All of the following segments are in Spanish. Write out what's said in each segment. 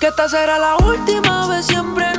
Que esta será la última vez siempre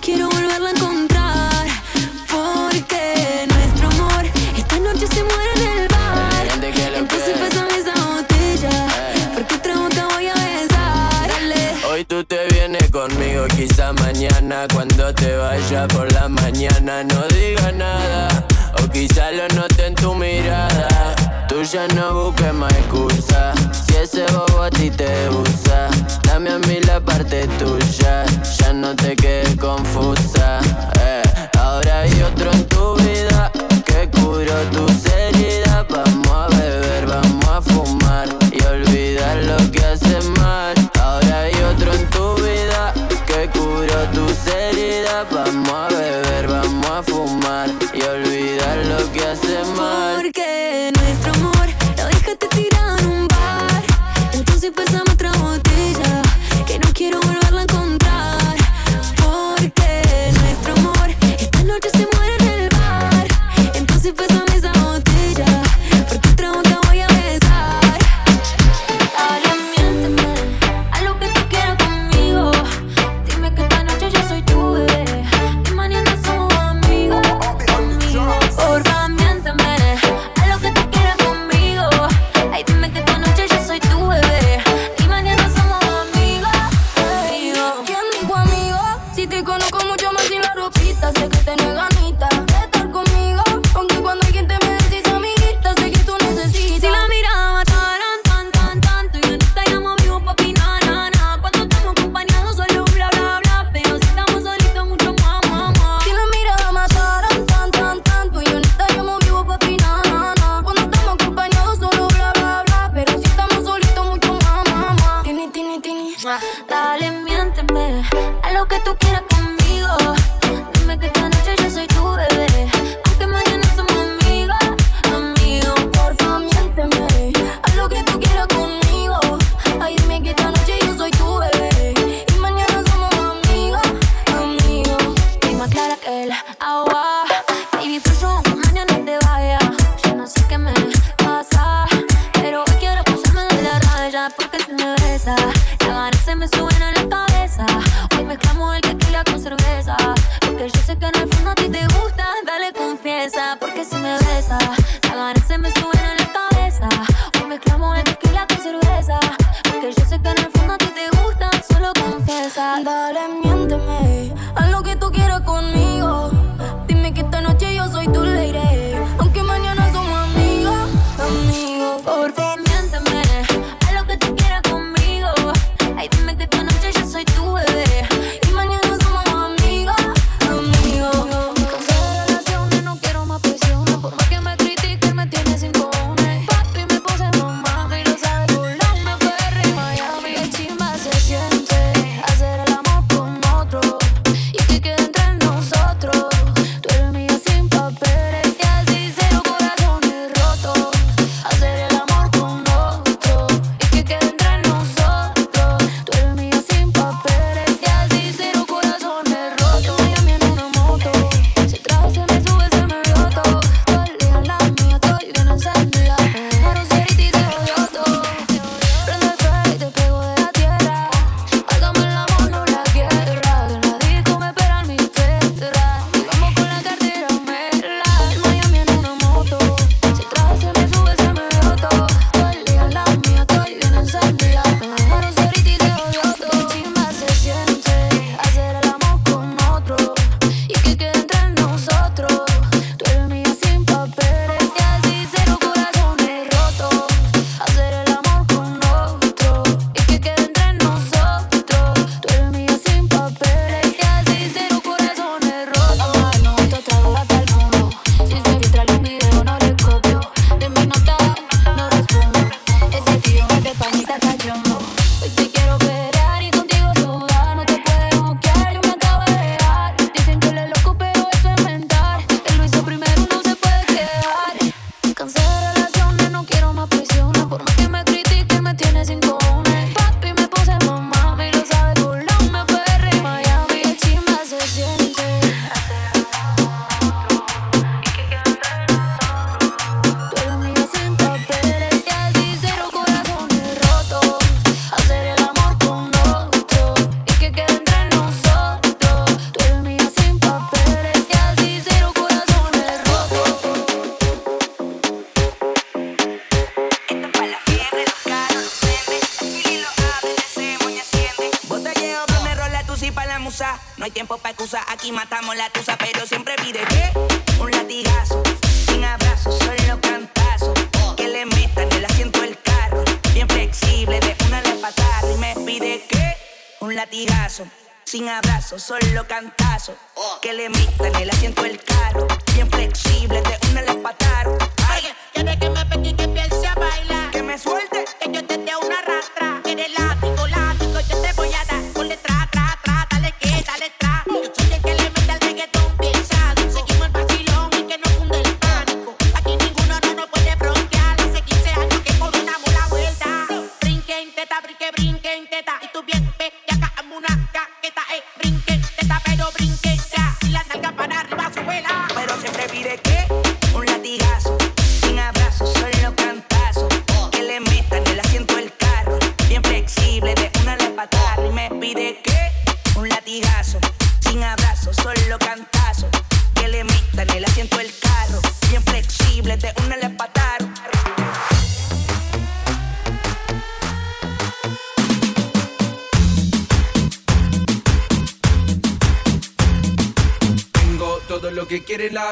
quiero volverla a encontrar. Porque nuestro amor esta noche se muere en el bar. Entonces pasan esa botella. Eh. Porque otra boca voy a besar. Hoy tú te vienes conmigo, quizá mañana. Cuando te vaya por la mañana, no digas nada. O quizá lo note en tu mirada. Tú ya no busques más excusa. Si ese bobo a ti te gusta Dame a mí la parte tuya, ya no te quedes confusa.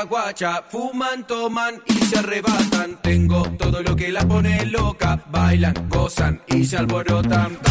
guacha, fuman, toman y se arrebatan. Tengo todo lo que la pone loca, bailan, gozan y se alborotan.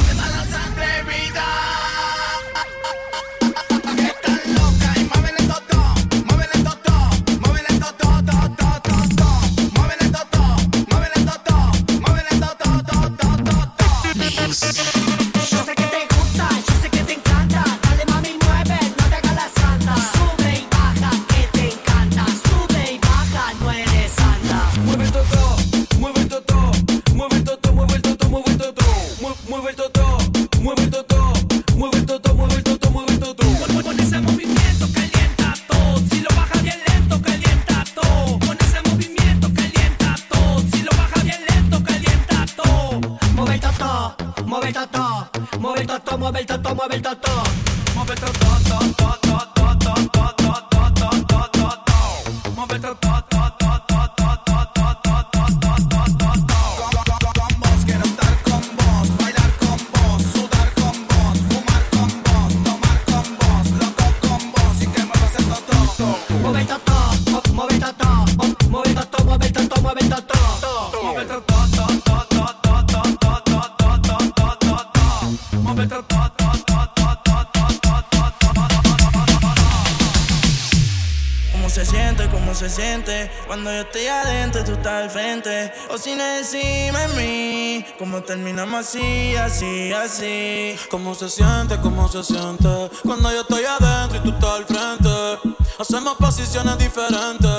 Cuando yo estoy adentro y tú estás al frente. O sin encima en mí. ¿Cómo terminamos así, así, así? ¿Cómo se siente? ¿Cómo se siente? Cuando yo estoy adentro y tú estás al frente. Hacemos posiciones diferentes.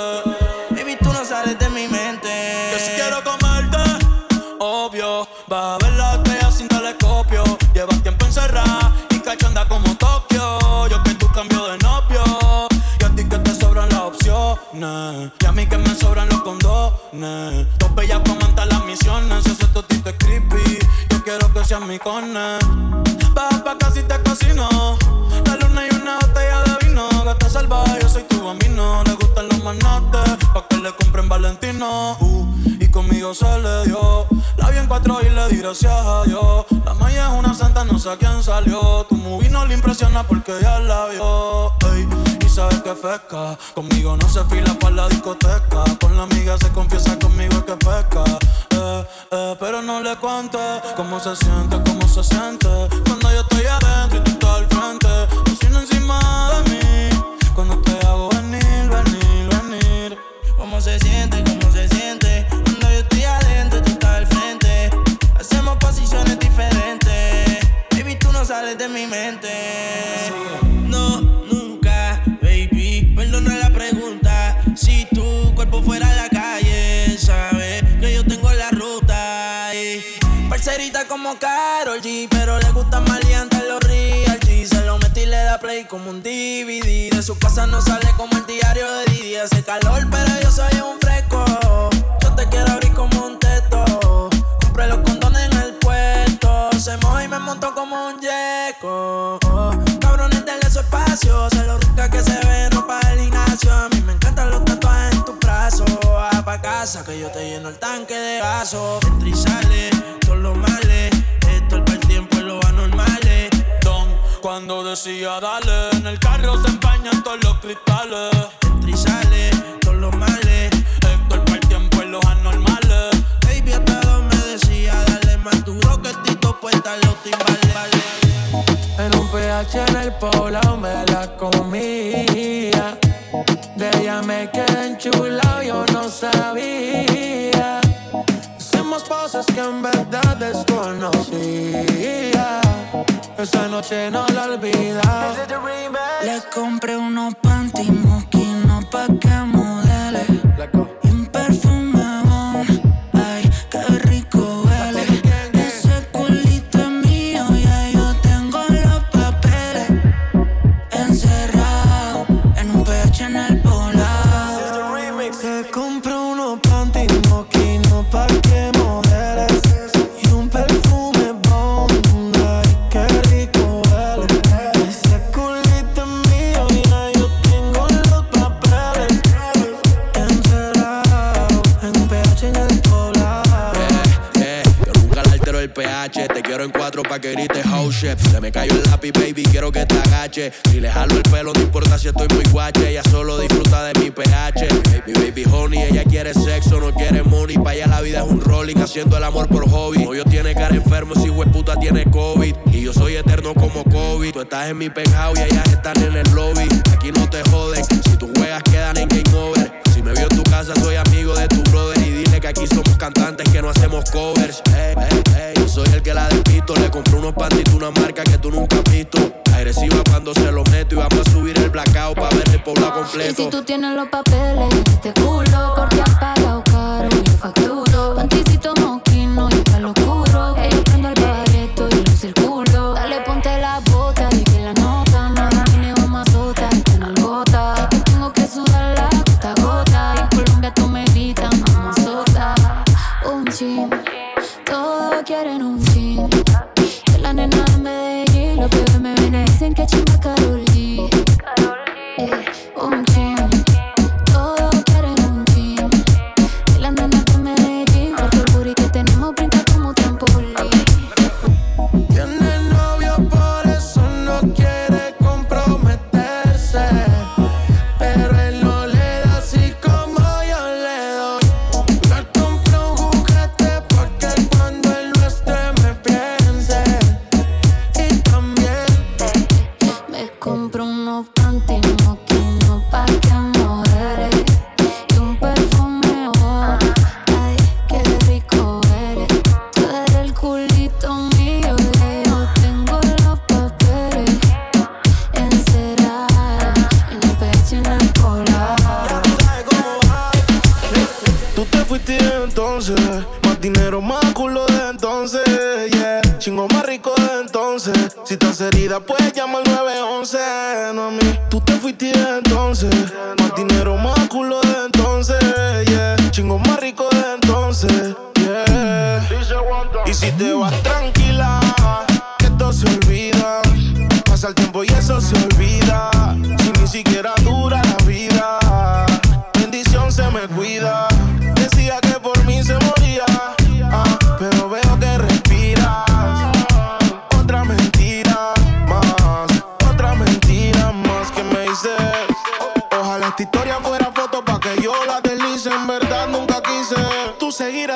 Baby, tú no sales de mi mente. Que si quiero comerte, obvio. Va a ver la estrella sin telescopio. Llevas tiempo encerrada y cachonda como Y a mí que me sobran los condones. Dos bellas para montar las misiones. Si ese totito es creepy, yo quiero que seas mi cone. Baja pa' casi te cocino. La luna y una botella de vino. Gata salvaje, yo soy tu bambino. Le gustan los manates, pa' que le compren Valentino. Uh, y conmigo se le dio. La vi en cuatro y le di gracias a Dios. La maya es una santa, no sé a quién salió. Tu movie no le impresiona porque ya la vio. Conmigo no se fila para la discoteca. Con la amiga se confiesa conmigo que pesca. Eh, eh, pero no le cuente cómo se siente, cómo se siente. Cuando yo estoy adentro y tú estás al frente. Cocina encima de mí. Cuando te hago venir, venir, venir. ¿Cómo se siente? ¿Cómo se siente? Cuando yo estoy adentro y tú estás al frente. Hacemos posiciones diferentes. Baby, tú no sales de mi mente. Como Karol G, pero le gusta maleante los real G. Se lo metí y le da play como un DVD. De su casa no sale como el diario de Didi. Hace calor, pero yo soy un fresco. Yo te quiero abrir como un teto. Compré los condones en el puesto. Se moja y me montó como un yeco. Cabrones, denle su espacio. Se lo rica que se ve, no para el gimnasio. A mí me encantan los tatuajes en tus brazos. Va pa' casa que yo te lleno el tanque de gaso. Entra y sale, todos los males. Cuando decía dale, en el carro se empañan todos los cristales. Entra y sale, todos los males. Héctor por el tiempo en los anormales. Baby, hasta me decía, dale más duro que Tito puesta los timbales. En un PH en el poblado me la comía. De ella me quedé enchulado, yo no sabía. Hicimos cosas que en verdad desconocía. Esa noche no la olvidaba. Le compré unos panty mosquinos pa' que el pH. Te quiero en cuatro pa' que grites house chef. Se me cayó el lápiz, baby, quiero que te agache. Si le jalo el pelo, no importa si estoy muy guache. Ella solo disfruta de mi pH. Mi baby honey, ella quiere sexo, no quiere money. Pa' allá la vida es un rolling, haciendo el amor por hobby. Novio tiene cara enfermo, si puta tiene COVID. Y yo soy eterno como COVID. Tú estás en mi penthouse y ellas están en el lobby. Aquí no te joden, si tú juegas quedan en game over. Si me vio en tu casa, soy amigo de tu brother. Y que aquí somos cantantes que no hacemos covers. Yo soy el que la despisto. Le compré unos pantitos, una marca que tú nunca has visto. Agresiva cuando se lo meto y vamos a subir el blackout para ver el pueblo Y completo. si tú tienes los papeles, este culo, porque has pagado caro, yo facturo. Panticito moquino entonces. Si estás herida, puedes llamar al 911. No a mí, tú te fuiste de entonces. Más dinero, más culo de entonces. Yeah, chingo más rico de entonces. Yeah. Y si te vas tranquila,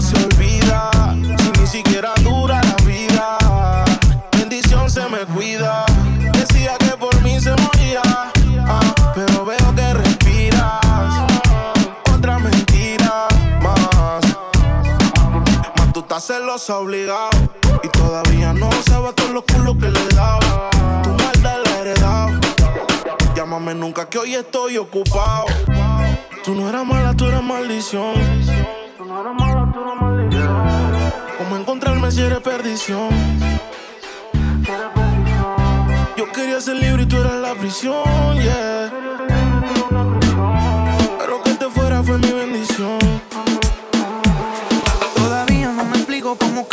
se olvida. Si ni siquiera dura la vida, bendición se me cuida. Decía que por mí se moría, ah, pero veo que respiras. Otra mentira más. Más tú estás celosa obligado. Y todavía no sabes todos los culos que le daba. Tu maldad la he heredado. Llámame nunca que hoy estoy ocupado. Tú no eras mala, tú eras maldición. ¿Cómo encontrarme si eres perdición? Yo quería ser libre y tú eras la prisión, yeah. Pero que te fuera fue mi bendición. Todavía no me explico cómo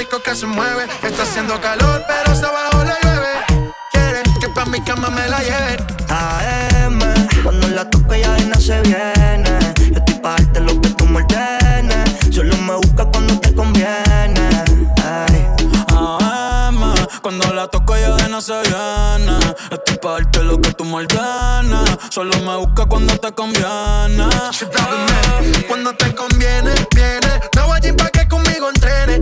rico que se mueve. Está haciendo calor, pero hasta abajo le llueve. Quiere que pa' mi cama me la lleve. AM, cuando la toco ya de no se viene. Yo estoy pa' darte lo que tú me ordenes. Solo me busca cuando te conviene. Ay. AM, cuando la toco ya de no se viene. Estoy pa' darte lo que tú me ordenes. Solo me busca cuando te conviene. Cuando te conviene, viene. No voy allí pa' que conmigo entrene.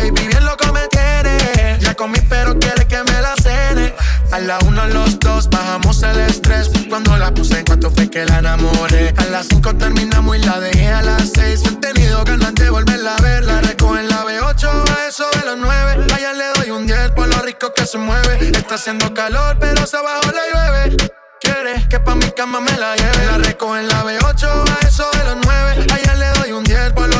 Baby bien loco me tiene. Ya comí, pero quiere que me la cene. A la uno, los dos, bajamos el estrés. Cuando la puse en cuanto fue que la enamoré. A las cinco terminamos y la dejé a las seis. He tenido ganas de volverla a ver. La recojo en la B8 a eso de los nueve. Allá le doy un 10 por lo rico que se mueve. Está haciendo calor, pero hasta abajo le llueve. Quiere que pa' mi cama me la lleve. La recojo en la B8 a eso de los 9. Allá le doy un 10 por lo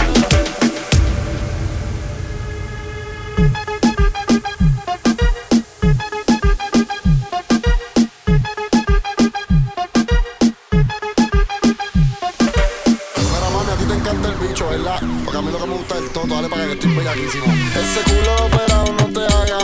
toto, dale para que estoy bellaquísimo. Ese culo operado no te haga.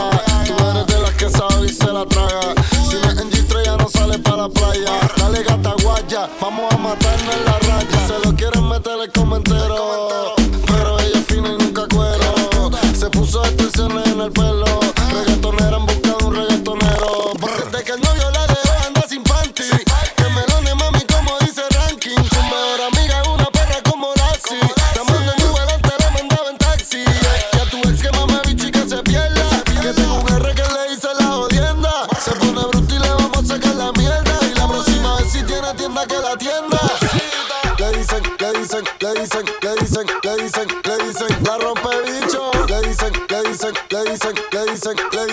Tú eres de las que sabe y se la traga. Si no es en G3 ya no sale para la playa. Dale gata guaya, vamos a matarnos en la raya. Se lo quieren meter el comentero. Pero ella es fina y nunca cuero. Se puso extensiones en el pelo. Dicen, le dicen, le dicen, le dicen, la rompe bicho. Le dicen, le dicen, le dicen, le dicen, le dicen,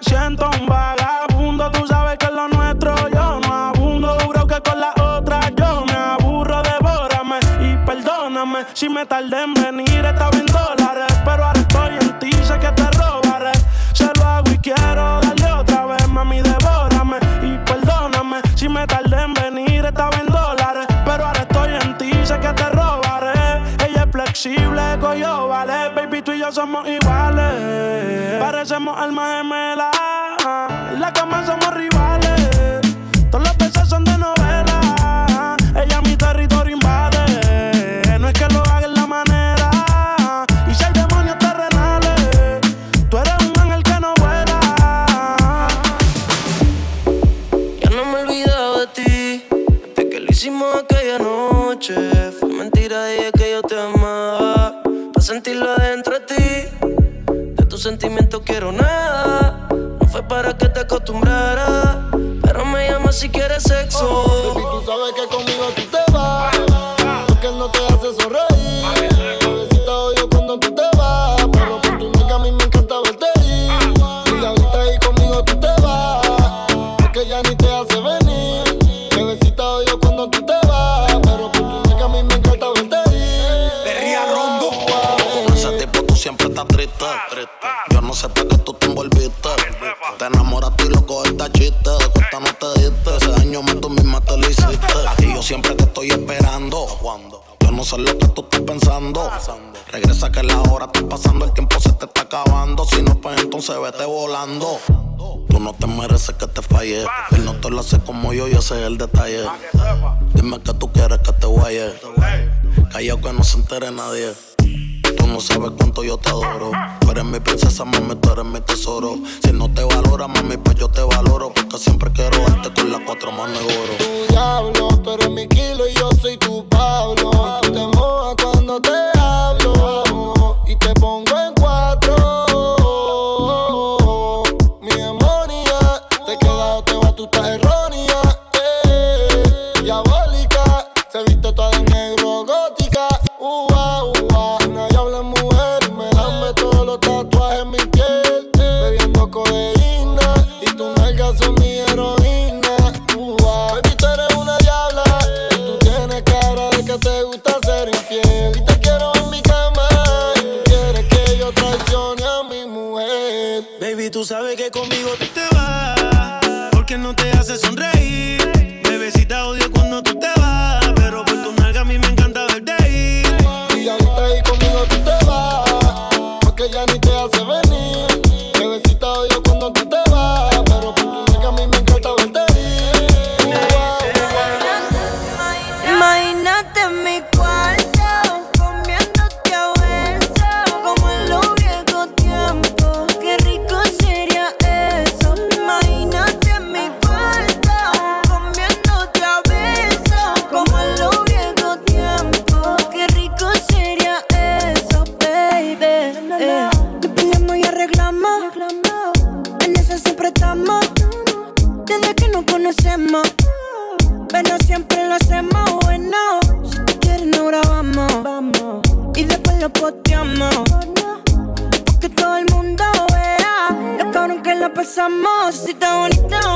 siento un vagabundo. Tú sabes que es lo nuestro yo no abundo. Juro que con la otra yo me aburro. Devórame y perdóname si me tardé en venir. Estaba en dólares, pero ahora estoy en ti. Sé que te robaré. Se lo hago y quiero darle otra vez, mami, devórame y perdóname si me tardé en venir. Estaba en dólares, pero ahora estoy en ti. Sé que te robaré. Ella es flexible, coyo, vale. Baby, tú y yo somos iguales. Parecemos almas gemelas. En la cama somos rivales. Acostumbraras. Pero me llamas si quieres sexo. yo, yo sé el detalle. Dime que tú quieres que te guaye. Callao que no se entere nadie. Tú no sabes cuánto yo te adoro. Tú eres mi princesa, mami, tú eres mi tesoro. Si no te valora, mami, pues yo te valoro. Porque siempre quiero darte con las cuatro manos de oro. Tu diablo, tú eres mi kilo y yo soy tu Pablo. Y tú te mojas cuando te amor, si está bonito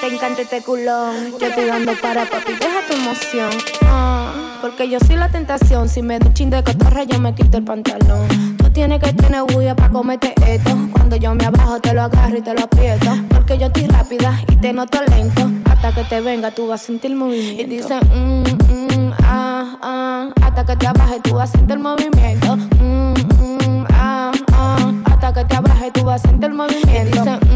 te encanta este culón. Yo estoy dando para papi, deja tu emoción. Ah, porque yo soy la tentación. Si me da un chin de cotorra, yo me quito el pantalón. Tú tienes que tener huya para comerte esto. Cuando yo me abajo, te lo agarro y te lo aprieto. Porque yo estoy rápida y te noto lento. Hasta que te venga, tú vas a sentir movimiento. Y dice, mm, mm, ah, ah. Hasta que te abaje, tú vas a sentir movimiento. Mm, mm, ah, ah. Hasta que te abaje, tú vas a sentir movimiento. Y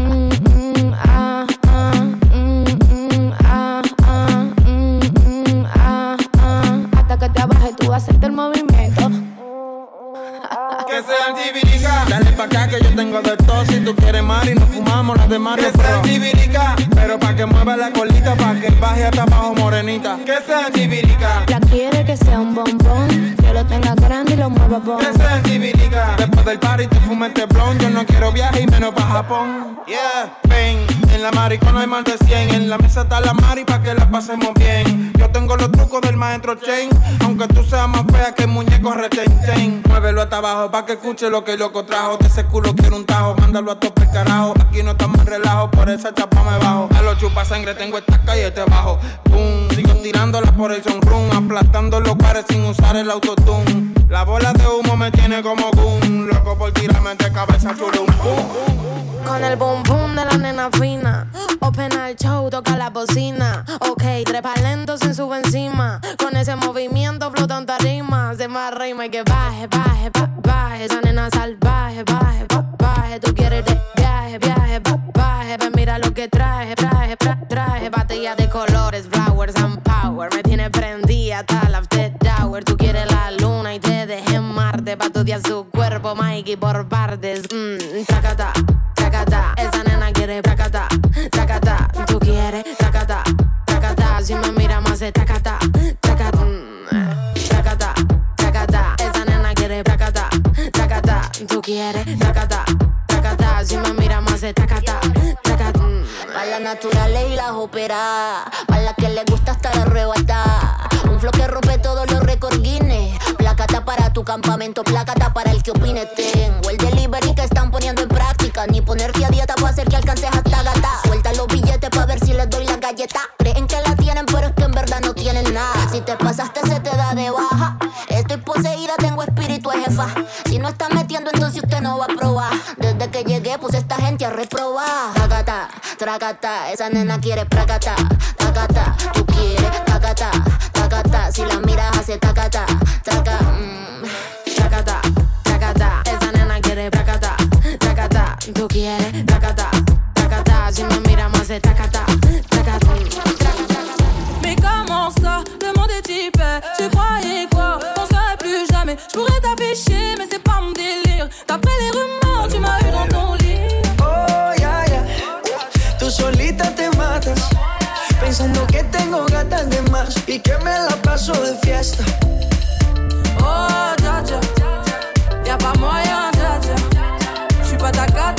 tú quieres Mari, nos fumamos las demás Que sea antibirica. Pero pa' que mueva la colita, pa' que baje hasta abajo morenita. Que sea antibirica. Ya quiere que sea un bombón. Que lo tenga grande y lo bon. Antibirica. Después del party te fumes este blon. Yo no quiero viaje y menos pa' Japón. Yeah, ven. En la maricona no hay más de 100. En la mesa está la mari pa' que la pasemos bien. Yo tengo los trucos del maestro Chain. Aunque tú seas más fea que el muñeco retén. Muévelo hasta abajo pa' que escuche lo que el loco trajo. De ese culo quiero un tajo. Mándalo a tope carajo. Aquí no estamos en relajo. Por esa chapa me bajo. A los chupa sangre tengo esta calle te bajo. Pum. Tirándola por el sonrum. Aplastando los pares sin usar el autotune. La bola de humo me tiene como boom. Loco por tirarme de cabeza churum. Pum. Con el boom boom de la nena fina. Open al show, toca la bocina. Ok, trepa lento sin sube encima. Con ese movimiento flota un tarima. Se más rima y que baje, baje, ba- baje. Esa nena salvaje, baje, ba- baje. Tú quieres de viaje, viaje, ba- baje. Ven, mira lo que traje, traje, tra- traje. Batalla de colores, hasta la after. Tú quieres la luna y te dejé en Marte. Pa' estudiar su cuerpo, Mikey, por partes. Mmm, tracata, tracata. Esa nena quiere tracata, tracata. Tú quieres tracata, tracata. Si me mira más de tracata, tracata. mm, tracata. Esa nena quiere tracata, tracata. Tú quieres tracata, tracata. Si me mira más de tracata, tracata. mm. Pa' las naturales y las operadas. Pa' las que les gusta estar arrebatada. Que rompe todos los récords Guinness. Placata para tu campamento, placata para el que opine. Tengo el delivery que están poniendo en práctica. Ni ponerte a dieta para hacer que alcances hasta gata. Suelta los billetes para ver si les doy la galleta. Creen que la tienen, pero es que en verdad no tienen nada. Si te pasaste, se te da de baja. Estoy poseída, tengo espíritu jefa. Si no está metiendo, entonces usted no va a probar. Desde que llegué, puse esta gente a reprobar. Tracata, tracata, esa nena quiere pracata. Tacata, tú quieres tacata, hace tacata, traca. mm. Tracata, tracata. Esa nena quiere tracata, tracata. Tú quieres tracata, tracata. Si me mira más de tracata, tracata. Mais comment ça, le monde est typé Tu croyais quoi? Qu'on serait plus jamais Je pourrais t'afficher Pensando que tengo gatas de más y que me la paso de fiesta. Oh Y'a dja dja J'suis pas ta cata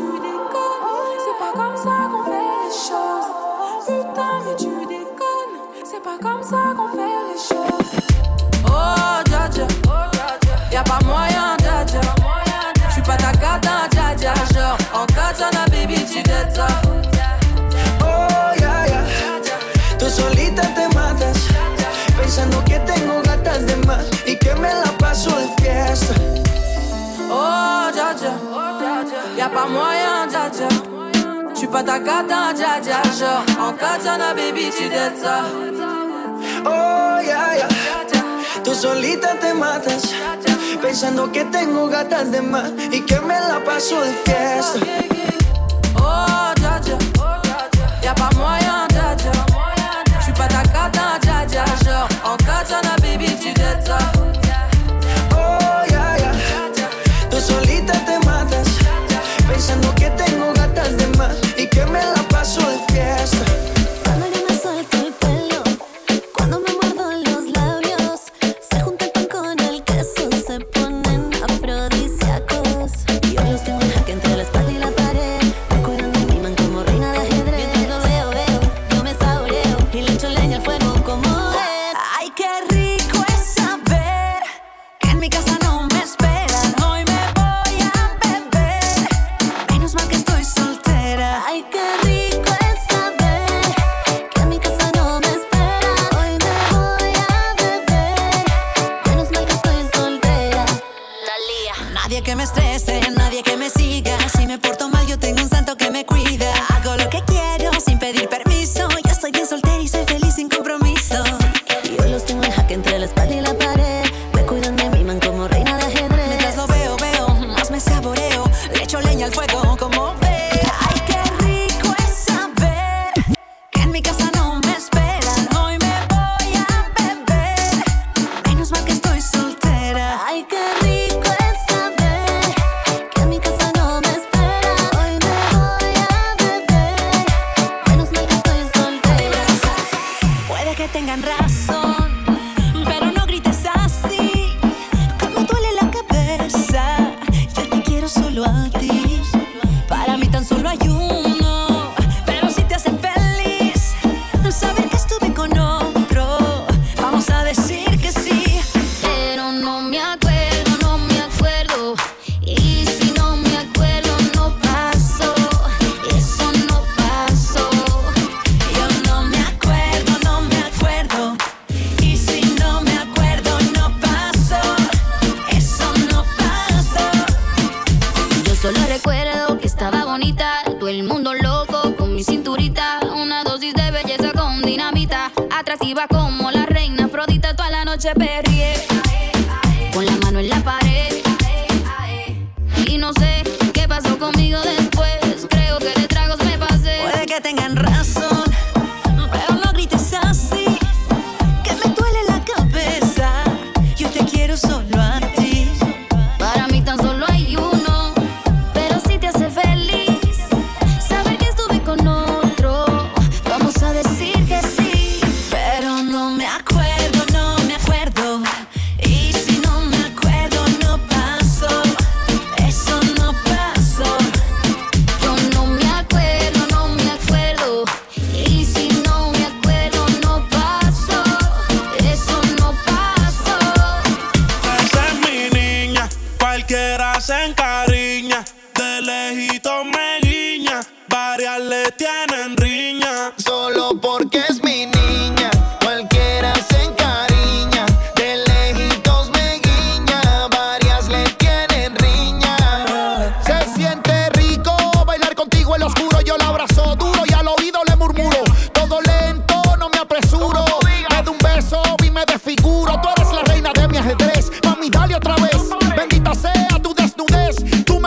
Comme ça qu'on fait les choses. Oh dja dja. Y'a pas moyen dja dja. J'suis pas ta cata dja dja. Genre en katana baby tu ça. Oh, ya, ya. Tú solita te matas. Pensando que tengo gatas de más y que me la paso de fiesta. Oh dja dja. Y'a pas moyen dja dja. J'suis pas ta cata dja dja. Genre en katana baby tu ça Oh, yeah, yeah. Tú solita te matas, pensando que tengo gatas de más y que me la paso de fiesta. Oh, ya, ya. Y'a pas moyen, ya, ya. J'suis pas ta cata, ya, ya. Genre, en katana, baby, tu t'es Oh, yeah, yeah. Tú solita te matas, pensando que tengo gatas de más y que me la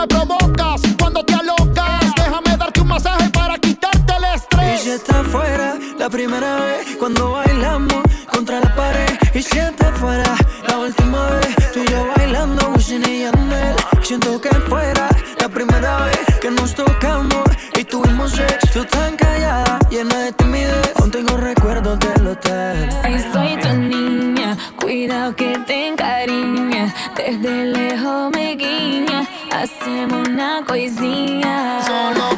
provocas cuando te alocas. Déjame darte un masaje para quitarte el estrés. Y ya está fuera la primera vez cuando bailamos contra la pared. Y si está fuera la última vez, tú y yo bailando, Wisin y Yandel. Siento que hacemos una coisinha. Solo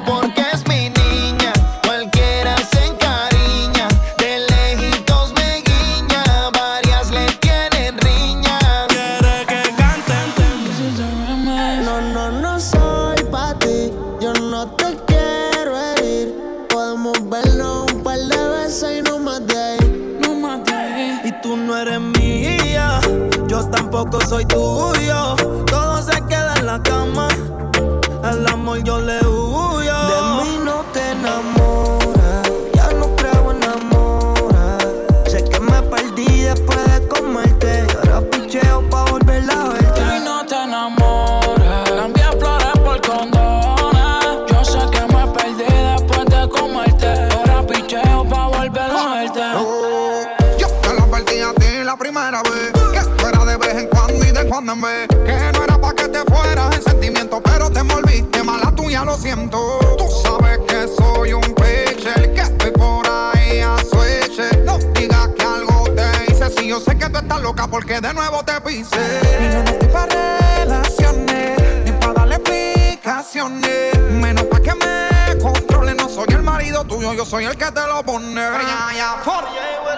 loca porque de nuevo te pisé. Y yo no estoy pa' relaciones, ni para darle explicaciones. Menos pa' que me controle, no soy el marido tuyo, yo soy el que te lo pone.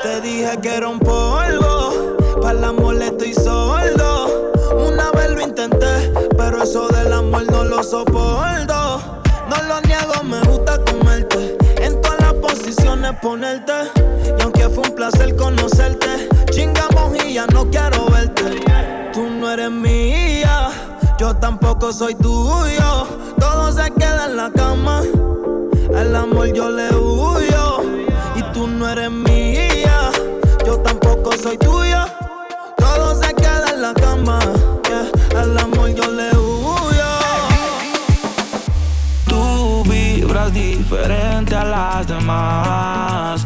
Te dije que era un polvo, para el amor estoy sordo. Una vez lo intenté, pero eso del amor no lo soporto. No lo niego, me gusta comerte. En todas las posiciones ponerte. Y aunque fue un placer conocerte, chinga ya no quiero verte. Tú no eres mía, yo tampoco soy tuyo. Todo se queda en la cama, al amor yo le huyo. Y tú no eres mía, yo tampoco soy tuyo. Todo se queda en la cama, yeah. al amor yo le huyo. Tú vibras diferente a las demás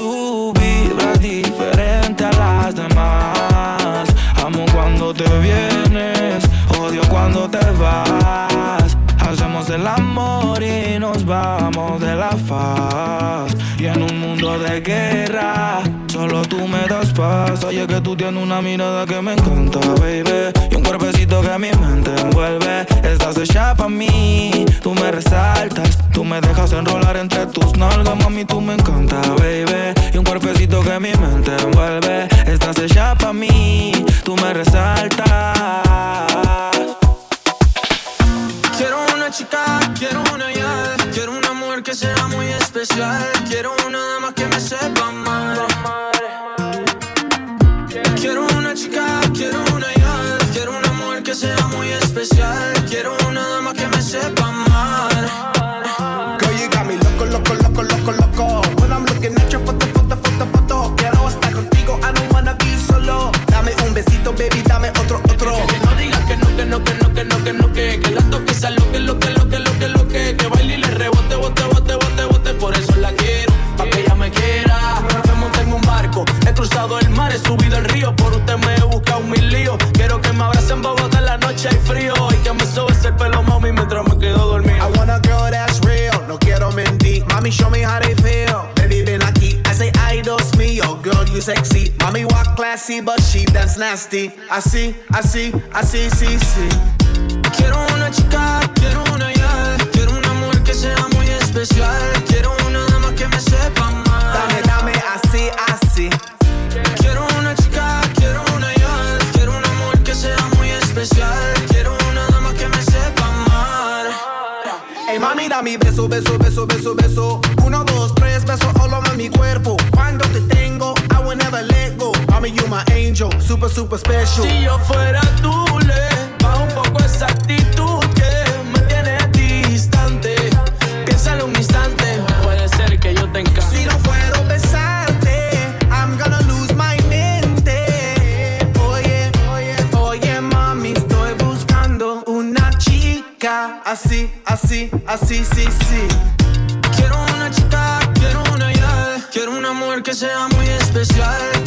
Tú vibras diferente a las demás. Amo cuando te vienes, odio cuando te vas. Hacemos el amor y nos vamos de la faz. Y en un mundo de guerra, solo tú me das paz. Oye, que tú tienes una mirada que me encanta, baby. Y un cuerpecito que mi mente envuelve. Estás hecha para mí, tú me resaltas. Tú me dejas enrolar entre tus nalgas, mami, tú me encanta, baby. Y un cuerpecito que mi mente envuelve. Estás hecha para mí, tú me resaltas. Quiero una chica, quiero una ya. Quiero una mujer que sea muy especial. Quiero una dama que me sepa amar. Baby, dame otro, otro. Que no digas que no, que no, que no, que no, que no, que Que la toque esa lo que, lo que, lo que, lo que, lo que Que baile y le rebote, bote, bote, bote, bote Por eso la quiero, pa' que ella me quiera Me monté en un barco, he cruzado el mar, he subido el río Por usted me he buscado mil líos Quiero que me abracen en Bogotá en la noche hay frío Y que me sobes el pelo, mami, mientras me quedo dormido I want a girl that's real, no quiero mentir. Mami, show me how they you sexy. Mami, walk classy, but she dance nasty. Así, así, así, sí, sí. Quiero una chica, quiero una ya. Quiero una mujer que sea muy especial. Quiero una dama que me sepa amar. Dame, dame, así, así. Quiero una chica, quiero una ya. Quiero una mujer que sea muy especial. Quiero una dama que me sepa amar. Ey, mami, dame beso, beso, beso, beso, beso. Uno, dos, tres, beso all over mi cuerpo. Super, super special. Si yo fuera tú, le bajo un poco esa actitud que me tiene distante. Piénsalo un instante, puede ser que yo te encante. Si no puedo besarte, I'm gonna lose my mente. Oye, oye, oye, mami, estoy buscando una chica así, así, así, sí, sí. Quiero una chica, quiero una ya. Quiero una mujer que sea muy especial.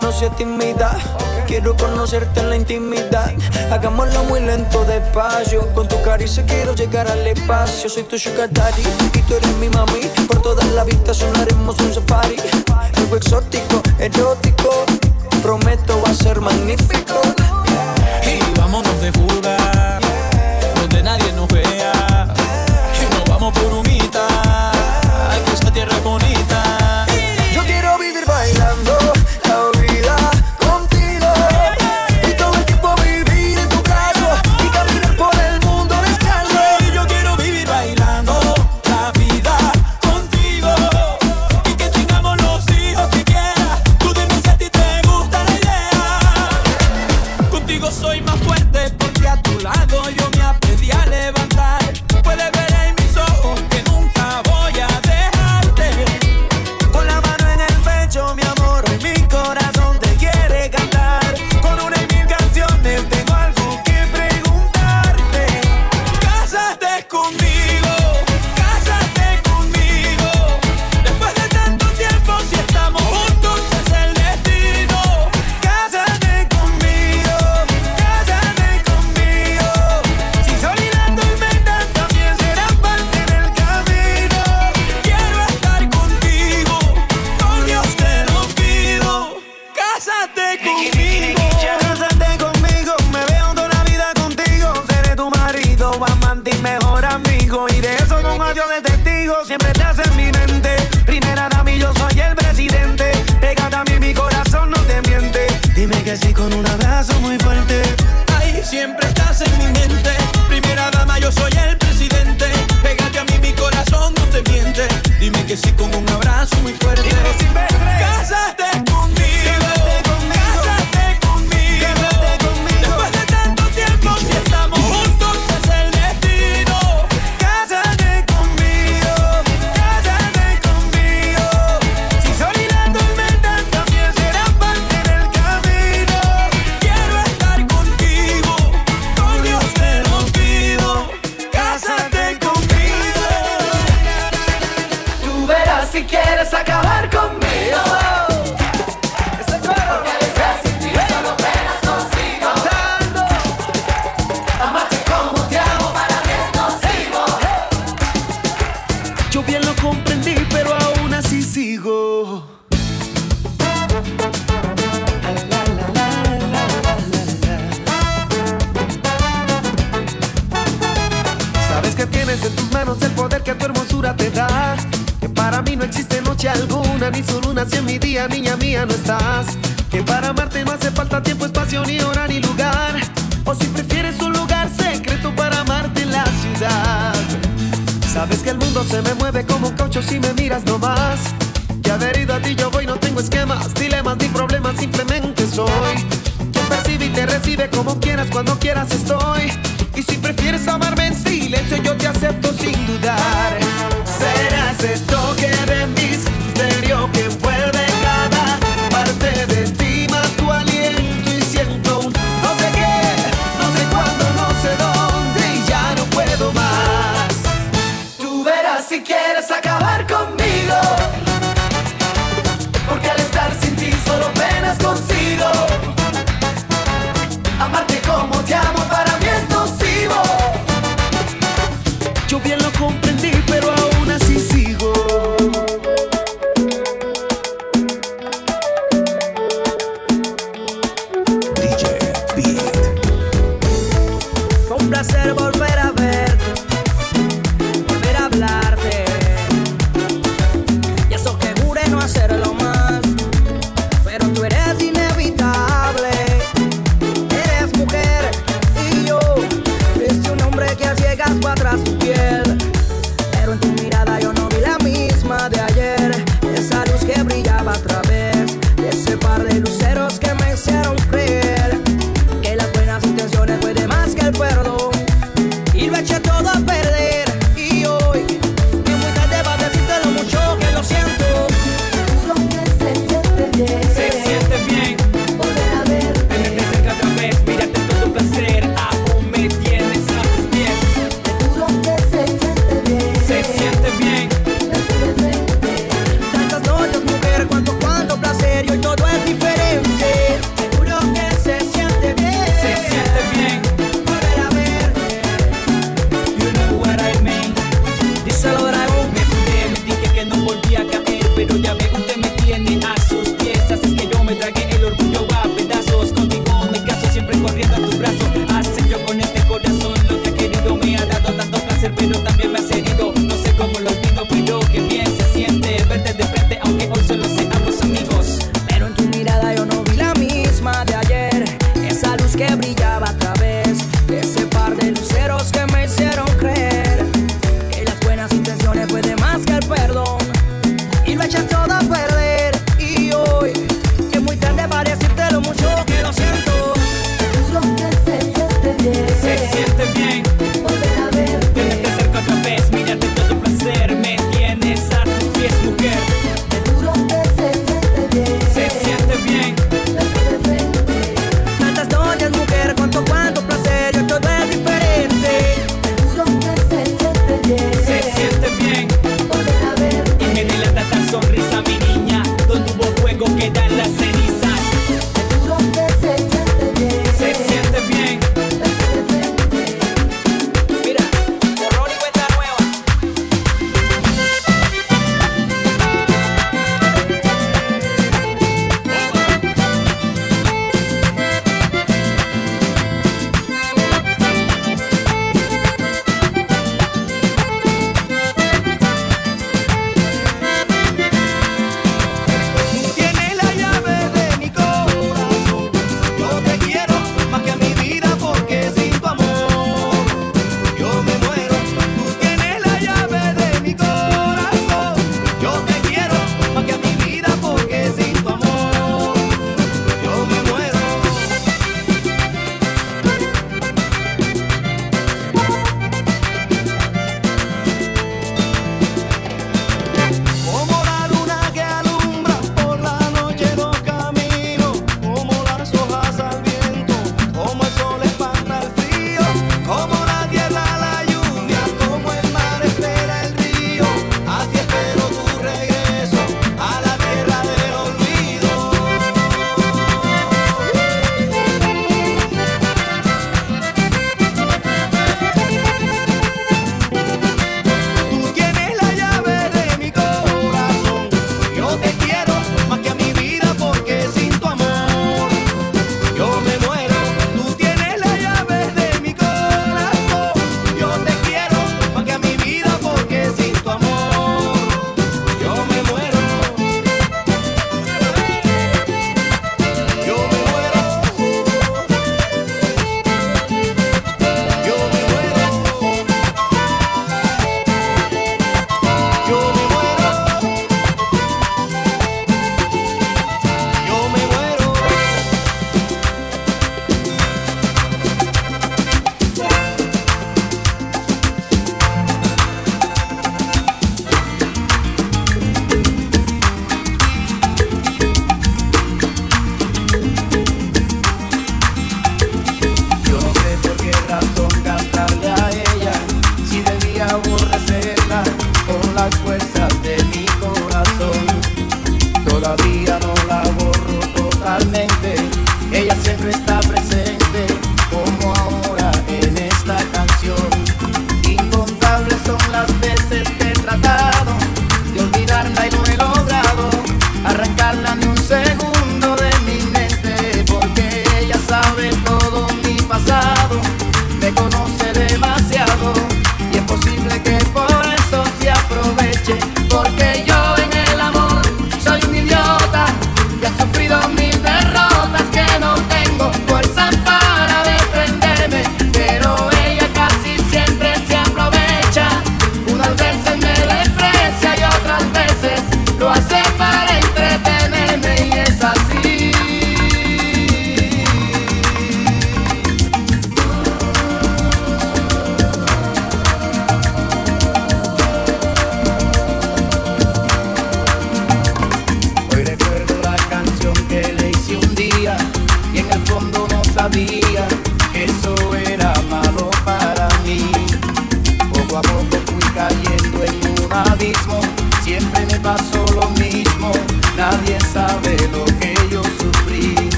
no seas tímida. Quiero conocerte en la intimidad. Hagámoslo muy lento, despacio. Con tu caricia quiero llegar al espacio. Soy tu sugar y tú eres mi mami. Por toda la vistas sonaremos un safari. Algo exótico, erótico. Prometo va a ser magnífico.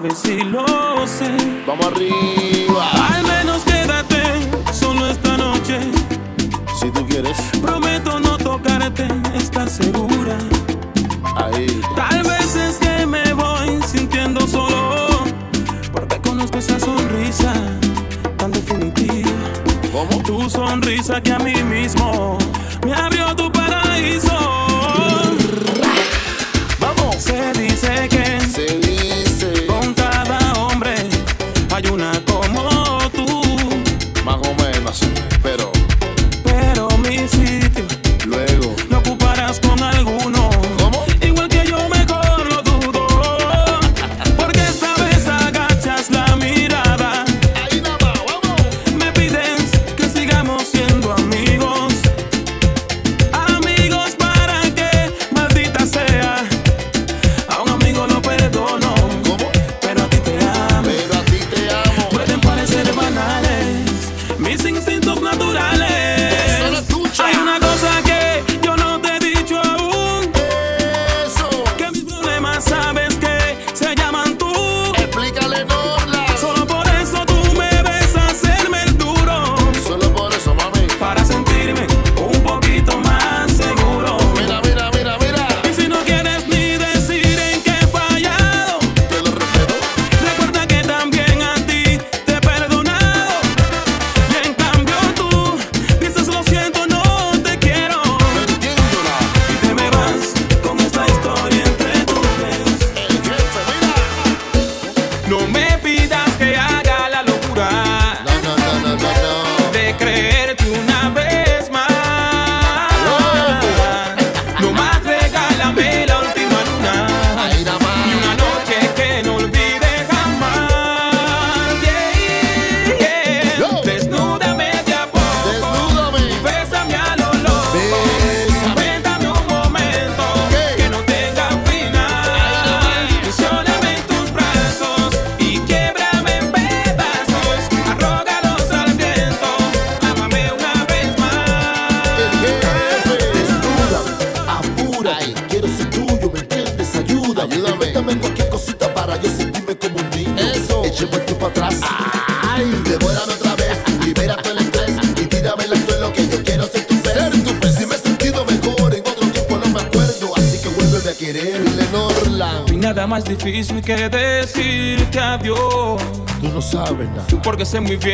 Sabes y lo sé. vamos arriba. Porque sé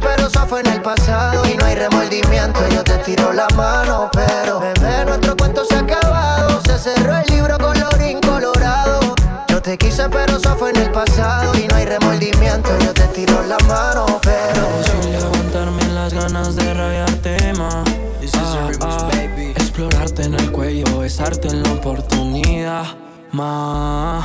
Pero eso fue en el pasado. Y no hay remordimiento, yo te tiro la mano. Pero, bebé, nuestro cuento se ha acabado. Se cerró el libro colorín colorado. Yo te quise, pero eso fue en el pasado. Y no hay remordimiento, yo te tiro la mano. Pero, Sin levantarme las ganas de rayarte más. Ah, ah, explorarte en el cuello, besarte en la oportunidad. Más.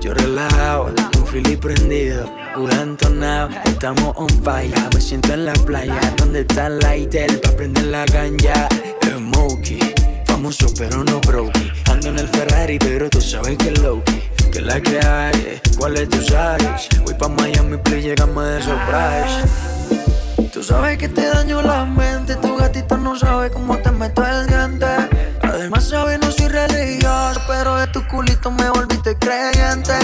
Yo relajado, un freely prendido, un entonado, estamos on fire, me siento en la playa, donde está el lighter, pa' prender la ganja, Smokey, famoso pero no brokey, ando en el Ferrari pero tú sabes que es Loki, que la que hay, cuál es tu size, voy pa' Miami, please, llegamos de surprise. Tú sabes que te daño la mente, tu gatito no sabe cómo te meto el diente. Además sabes no soy religioso, pero de tu culito me volviste creyente.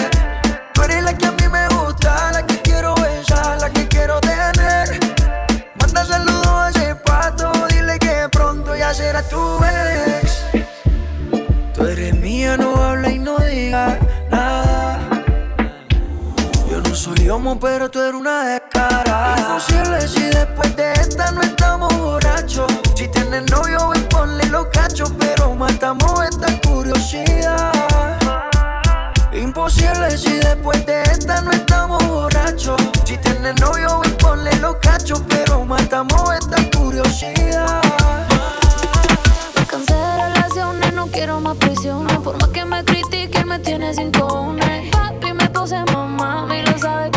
Tú eres la que a mí me gusta, la que quiero besar, la que quiero tener. Manda saludos a ese pato, dile que pronto ya será tu ex. Tú eres mía, no habla y no diga nada. Yo no soy homo, pero tú eres una descarada. Imposible si después de esta no estamos borrachos. Tienes novio, ven ponle los cachos, pero matamos esta curiosidad. Imposible si después de esta no estamos borrachos. Si tienes novio, ven ponle los cachos, pero matamos esta curiosidad. Me cansé de relaciones, no quiero más prisiones. Por más que me critiquen, me tiene sin cojones. Papi me puse mamá, y lo sabe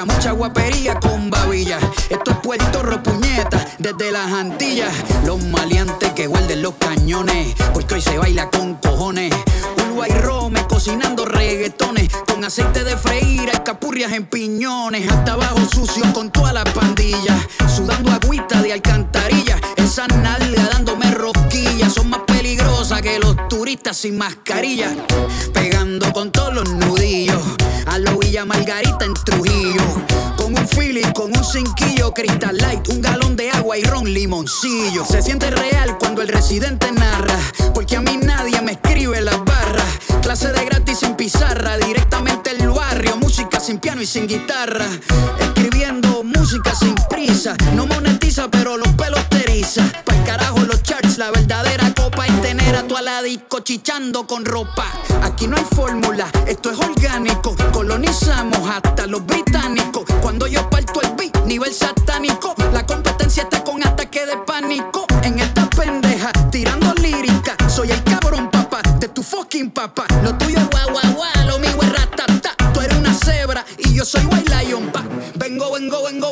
mucha guapería con babilla. Esto es Puerto Rico, puñeta, desde las Antillas. Los maleantes que guarden los cañones, porque hoy se baila con cojones. Uruguay Rome cocinando reggaetones, con aceite de freír, capurrias en piñones. Hasta abajo sucio con toda la pandilla, sudando agüita de alcantarilla. Esa nalga dándome rosquillas, son más peligrosas que los turistas sin mascarilla. Pegando con todos los nudillos, a lo Villa Margarita en Trujillo. Con un feeling, con un cinquillo, Crystal Light, un galón de agua y ron limoncillo. Se siente real cuando el residente narra, porque a mí nadie me escribe las barras. Clase de gratis sin pizarra, directamente el barrio, música sin piano y sin guitarra. Escribiendo música sin prisa, no monetiza, pero los pelos eriza. Pa'l carajo los charts, la verdadera copa es tener a tu aladico chichando con ropa. Aquí no hay fórmula, esto es orgánico. Colonizamos hasta los británicos. Cuando yo parto el beat, nivel satánico. La competencia está con ataque de pánico. En esta pendeja, tirando lírica. Soy el cabrón, papá, de tu fucking papá. Lo tuyo es guau, guau, lo mío es ratata. Tú eres una cebra y yo soy white lion, pa. Vengo, vengo, vengo,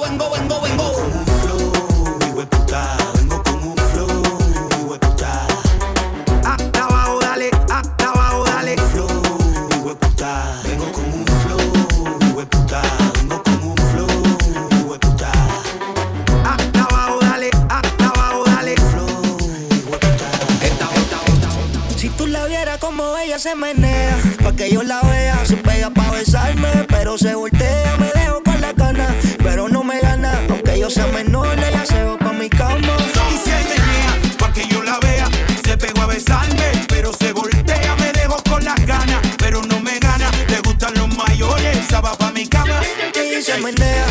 se menea, pa' que yo la vea, se pega pa' besarme, pero se voltea, me dejo con la gana, pero no me gana, aunque yo sea menor, ella se va pa' mi cama. Y se menea, pa' que yo la vea. Se pegó a besarme, pero se voltea. Me dejo con las ganas, pero no me gana. Le gustan los mayores, esa va pa' mi cama. Ella se menea,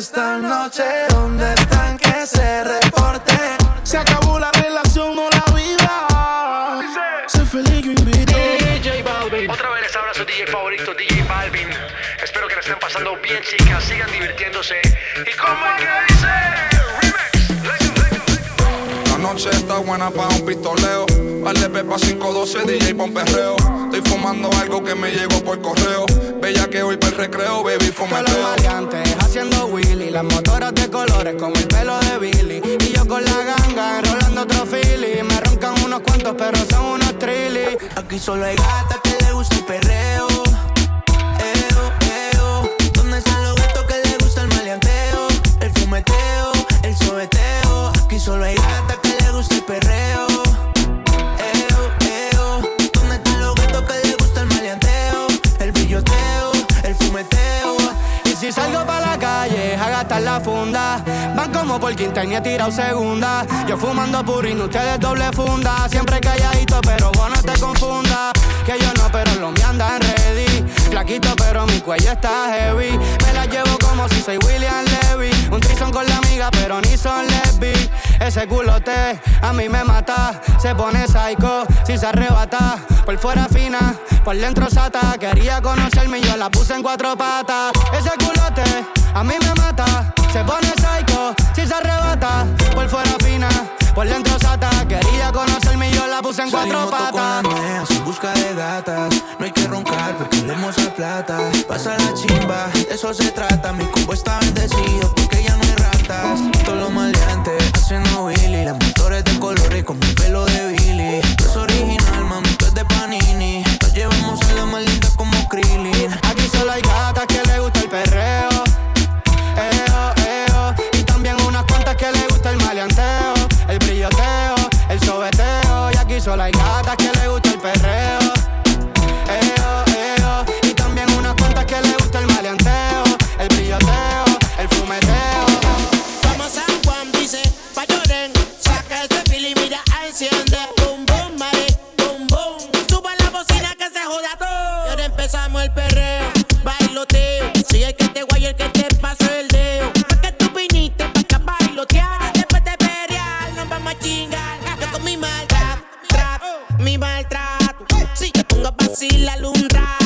esta noche, ¿dónde están que se reporten? Se acabó la relación, no la vida. Sé feliz, yo invito. DJ Balvin. Otra vez les habla su DJ favorito, DJ Balvin. Espero que la estén pasando bien, chicas. Sigan divirtiéndose. ¿Y cómo es que dice? La noche está buena para un pistoleo. De pepa 512, DJ pa' un perreo. Estoy fumando algo que me llegó por correo. Bella que hoy para el recreo, baby, fumeteo haciendo Willy. Las motoras de colores con el pelo de Billy. Y yo con la ganga enrolando otro Philly. Me roncan unos cuantos pero son unos trilly. Aquí solo hay gatas que le gusta el perreo. Eo, eo. ¿Dónde están los gatos que le gusta el maleanteo? El fumeteo, el sobeteo. Aquí solo hay gatas que le gusta el perreo. si salgo pa' la calle a gastar la funda. Van como por quinta y he tirado segunda. Yo fumando purín, ustedes doble funda. Siempre calladito, pero vos no te confunda. Que yo no, pero lo me andan ready. Flaquito, pero mi cuello está heavy. Me la llevo como si soy William Levy. Un trison con la amiga, pero ni son lesbi. Ese culote a mí me mata. Se pone psycho si se arrebata. Por fuera fina, por dentro sata. Quería conocerme y yo la puse en cuatro patas. Ese culote a mí me mata. Se pone psycho si se arrebata. Por fuera fina por dentro sata, quería conocerme y yo la puse en cuatro patas. En busca de gatas, no hay que roncar porque le a plata. Pasa la chimba, de eso se trata. Mi cubo está bendecido porque ya no hay ratas. Todo lo maleante, haciendo Billy. Las motores de color y con mi pelo de Billy. No es original, mami, tú es de Panini. Nos llevamos a la maldita como Krillin. Aquí solo hay gatas que le gustan fácil alumbrar.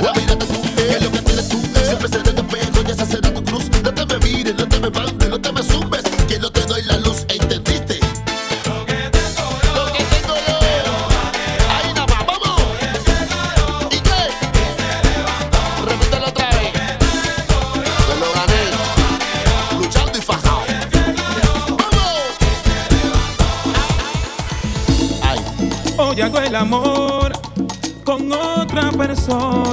para ver a. Que lo que tienes tú siempre se te espejo y esa será tu cruz. No te me mires, no te me mandes, no te me zumbes. Que no te doy la luz, ¿entendiste? Lo que tengo yo, lo que tengo yo. Ahí nada más, vamos. ¿Y qué? Repítelo otra vez. Lo gané. Luchando y fajado. ¡Vamos! Ay. Hoy hago el amor con otra persona.